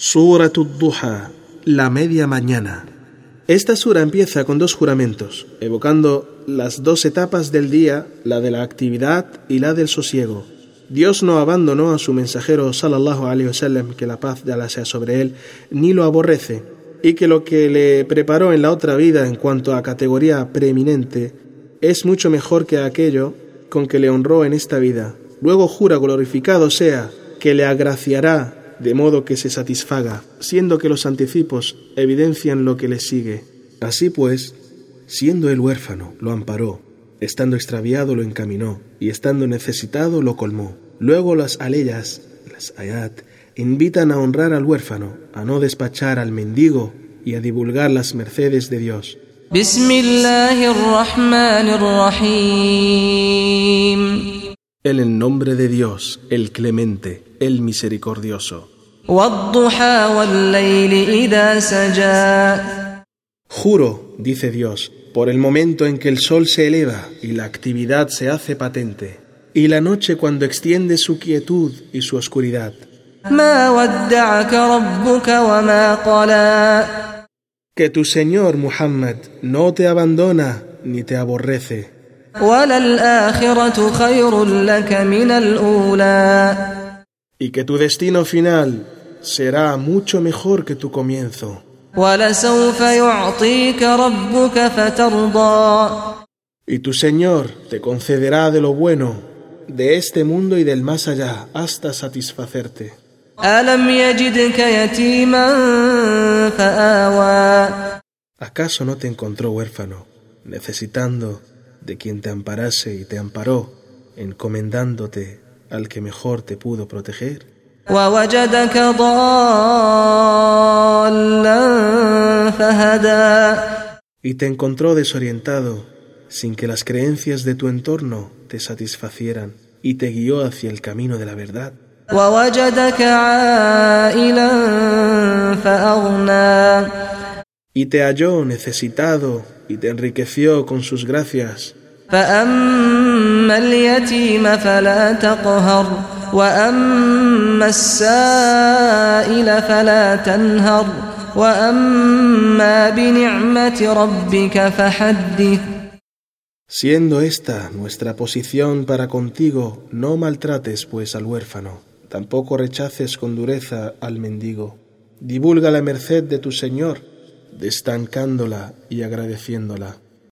Surat Duha, la media mañana. Esta sura empieza con dos juramentos, evocando las dos etapas del día, la de la actividad y la del sosiego. Dios no abandonó a su mensajero sallallahu alaihi wasallam, que la paz de Allah sea sobre él, ni lo aborrece, y que lo que le preparó en la otra vida en cuanto a categoría preeminente es mucho mejor que aquello con que le honró en esta vida. Luego jura glorificado sea que le agraciará de modo que se satisfaga, siendo que los anticipos evidencian lo que le sigue. Así pues, siendo el huérfano, lo amparó, estando extraviado lo encaminó, y estando necesitado lo colmó. Luego las aleyas, las ayat, invitan a honrar al huérfano, a no despachar al mendigo y a divulgar las mercedes de Dios. En el nombre de Dios, el clemente, el misericordioso. Juro, dice Dios, por el momento en que el sol se eleva y la actividad se hace patente, y la noche cuando extiende su quietud y su oscuridad. Que tu Señor Muhammad no te abandona ni te aborrece. Y que tu destino final será mucho mejor que tu comienzo. Y tu Señor te concederá de lo bueno de este mundo y del más allá hasta satisfacerte. ¿Acaso no te encontró huérfano, necesitando de quien te amparase y te amparó, encomendándote al que mejor te pudo proteger? Y te encontró desorientado, sin que las creencias de tu entorno te satisfacieran, y te guió hacia el camino de la verdad. Y te halló necesitado y te enriqueció con sus gracias. Siendo esta nuestra posición para contigo, no maltrates pues al huérfano tampoco rechaces con dureza al mendigo. Divulga la merced de tu Señor, destancándola y agradeciéndola.